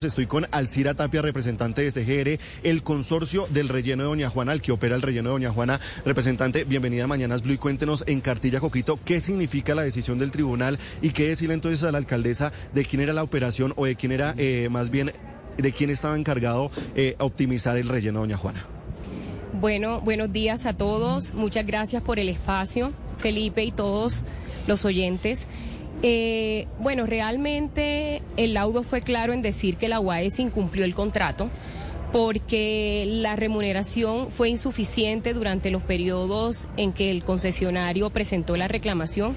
Estoy con Alcira Tapia, representante de CGR, el consorcio del relleno de Doña Juana, el que opera el relleno de Doña Juana. Representante, bienvenida a Mañanas Blue y cuéntenos en Cartilla Coquito qué significa la decisión del tribunal y qué decirle entonces a la alcaldesa de quién era la operación o de quién era eh, más bien de quién estaba encargado eh, optimizar el relleno de Doña Juana. Bueno, buenos días a todos. Muchas gracias por el espacio, Felipe y todos los oyentes. Eh, bueno, realmente el laudo fue claro en decir que la UAS incumplió el contrato porque la remuneración fue insuficiente durante los periodos en que el concesionario presentó la reclamación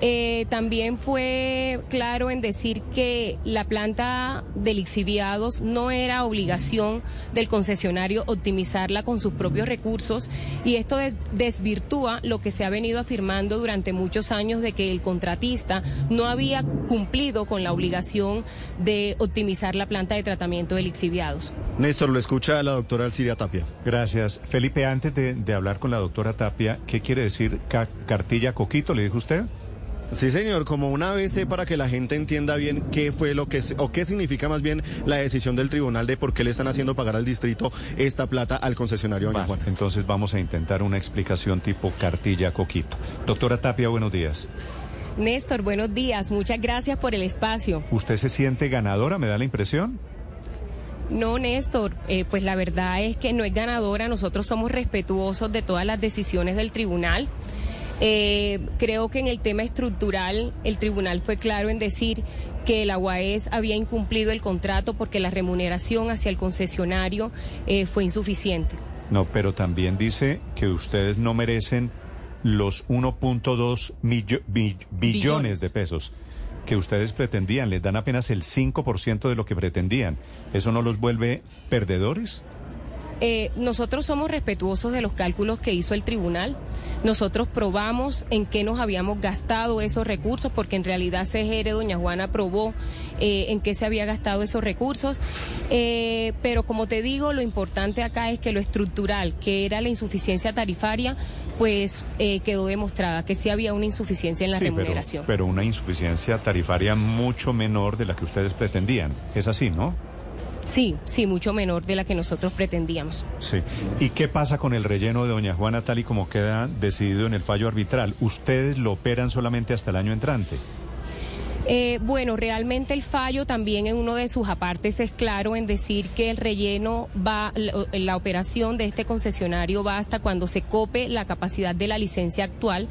eh, también fue claro en decir que la planta de lixiviados no era obligación del concesionario optimizarla con sus propios recursos y esto desvirtúa lo que se ha venido afirmando durante muchos años de que el contratista no había cumplido con la obligación de optimizar la planta de tratamiento de lixiviados. Néstor, lo escucha la doctora Alciria Tapia. Gracias. Felipe, antes de, de hablar con la doctora Tapia, ¿qué quiere decir cartilla coquito? ¿Le dijo usted? Sí, señor, como una ABC para que la gente entienda bien qué fue lo que o qué significa más bien la decisión del tribunal de por qué le están haciendo pagar al distrito esta plata al concesionario Doña Juana. Entonces vamos a intentar una explicación tipo cartilla coquito. Doctora Tapia, buenos días. Néstor, buenos días. Muchas gracias por el espacio. ¿Usted se siente ganadora? ¿Me da la impresión? No, Néstor, eh, pues la verdad es que no es ganadora. Nosotros somos respetuosos de todas las decisiones del tribunal. Eh, creo que en el tema estructural el tribunal fue claro en decir que la UAES había incumplido el contrato porque la remuneración hacia el concesionario eh, fue insuficiente. No, pero también dice que ustedes no merecen los 1.2 billones de pesos que ustedes pretendían. Les dan apenas el 5% de lo que pretendían. ¿Eso no los vuelve perdedores? Eh, nosotros somos respetuosos de los cálculos que hizo el tribunal. Nosotros probamos en qué nos habíamos gastado esos recursos, porque en realidad CGR Doña Juana probó eh, en qué se había gastado esos recursos. Eh, pero como te digo, lo importante acá es que lo estructural, que era la insuficiencia tarifaria, pues quedó demostrada que sí había una insuficiencia en la remuneración. pero una insuficiencia tarifaria mucho menor de la que ustedes pretendían. Es así, ¿no? Sí, sí, mucho menor de la que nosotros pretendíamos. Sí. ¿Y qué pasa con el relleno de Doña Juana tal y como queda decidido en el fallo arbitral? ¿Ustedes lo operan solamente hasta el año entrante? Eh, bueno, realmente el fallo también en uno de sus apartes es claro en decir que el relleno va, la operación de este concesionario va hasta cuando se cope la capacidad de la licencia actual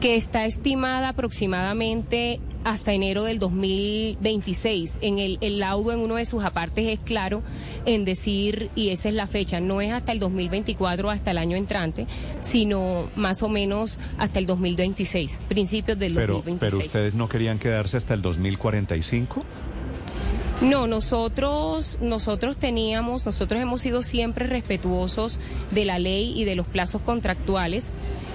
que está estimada aproximadamente hasta enero del 2026. En el, el, laudo, en uno de sus apartes, es claro en decir, y esa es la fecha, no es hasta el 2024 hasta el año entrante, sino más o menos hasta el 2026, principios del pero, 2026. ¿Pero ustedes no querían quedarse hasta el 2045? No, nosotros, nosotros teníamos, nosotros hemos sido siempre respetuosos de la ley y de los plazos contractuales.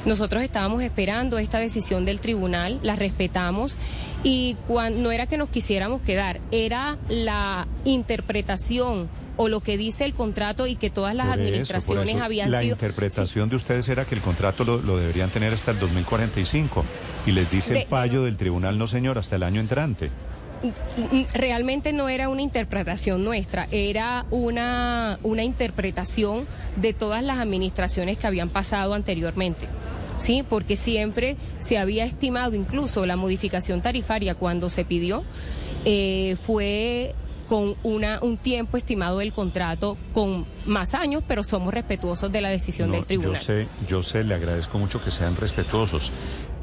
Nosotros estábamos esperando esta decisión del tribunal, la respetamos y no era que nos quisiéramos quedar, era la interpretación o lo que dice el contrato y que todas las administraciones habían sido... La interpretación de ustedes era que el contrato lo, deberían tener hasta el 2045 y les dice el fallo del tribunal, no señor, hasta el año entrante realmente no era una interpretación nuestra, era una, una interpretación de todas las administraciones que habían pasado anteriormente. Sí, porque siempre se había estimado incluso la modificación tarifaria cuando se pidió, eh, fue con una, un tiempo estimado del contrato con más años, pero somos respetuosos de la decisión del tribunal. Yo sé, yo sé, le agradezco mucho que sean respetuosos.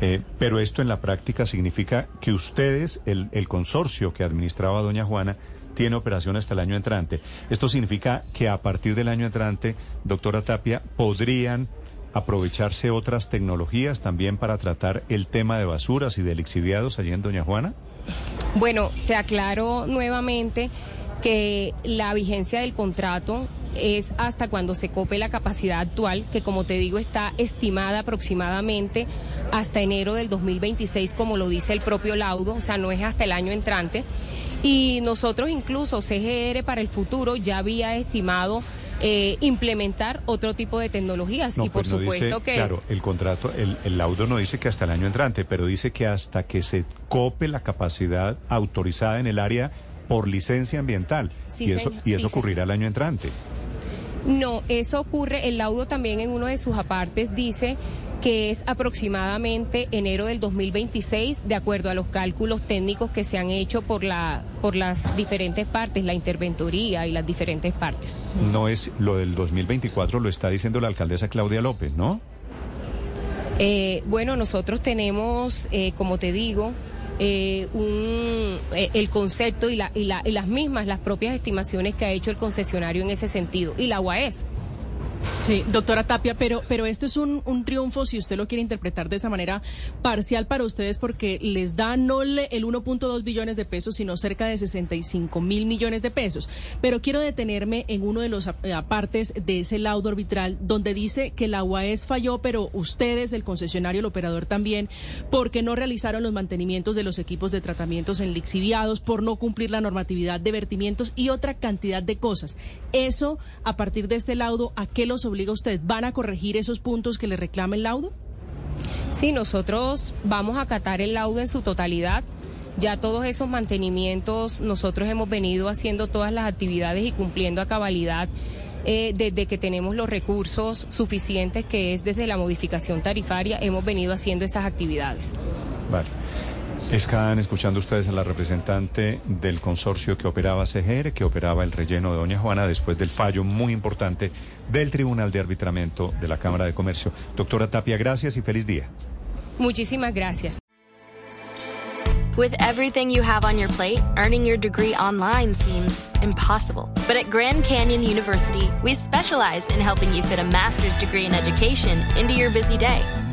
Eh, pero esto en la práctica significa que ustedes, el, consorcio que administraba doña Juana, tiene operación hasta el año entrante. Esto significa que a partir del año entrante, doctora Tapia, podrían aprovecharse otras tecnologías también para tratar el tema de basuras y de lixiviados allí en Doña Juana? Bueno, te aclaro nuevamente que la vigencia del contrato es hasta cuando se cope la capacidad actual, que como te digo está estimada aproximadamente hasta enero del 2026, como lo dice el propio laudo, o sea, no es hasta el año entrante. Y nosotros incluso, CGR para el futuro, ya había estimado eh, implementar otro tipo de tecnologías. y por pues supuesto que... Claro, el contrato, el, el laudo no dice que hasta el año entrante, pero dice que hasta que se cope la capacidad autorizada en el área por licencia ambiental. y eso, y eso ocurrirá el año entrante. No, eso ocurre, el laudo también en uno de sus apartes dice que es aproximadamente enero del 2026, de acuerdo a los cálculos técnicos que se han hecho por, la, por las diferentes partes, la interventoría y las diferentes partes. No es lo del 2024, lo está diciendo la alcaldesa Claudia López, ¿no? Eh, bueno, nosotros tenemos, eh, como te digo, eh, un, eh, el concepto y, la, y, la, y, las mismas, las propias estimaciones que ha hecho el concesionario en ese sentido. Y la UAS. Sí, doctora Tapia, pero, pero este es un, un, triunfo, si usted lo quiere interpretar de esa manera, parcial para ustedes porque les da no el 1.2 billones de pesos, sino cerca de 65 mil millones de pesos. Pero quiero detenerme en uno de los apartes de ese laudo arbitral donde dice que la UAS falló, pero ustedes, el concesionario, el operador también, porque no realizaron los mantenimientos de los equipos de tratamientos en lixiviados, por no cumplir la normatividad de vertimientos y otra cantidad de cosas. Eso, a partir de este laudo, ¿a qué los obliga usted? ¿Van a corregir esos puntos que le reclama el laudo? Sí, nosotros vamos a acatar el laudo en su totalidad. Ya todos esos mantenimientos, nosotros hemos venido haciendo todas las actividades y cumpliendo a cabalidad eh, desde que tenemos los recursos suficientes, que es desde la modificación tarifaria, hemos venido haciendo esas actividades. Vale. Están escuchando ustedes a la representante del consorcio que operaba CGR, que operaba el relleno de Doña Juana después del fallo muy importante del Tribunal de Arbitramiento de la Cámara de Comercio. Doctora Tapia, gracias y feliz día. Muchísimas gracias. With everything you have on your plate, earning your degree online seems impossible. But at Grand Canyon University, we specialize in helping you fit a master's degree in education into your busy day.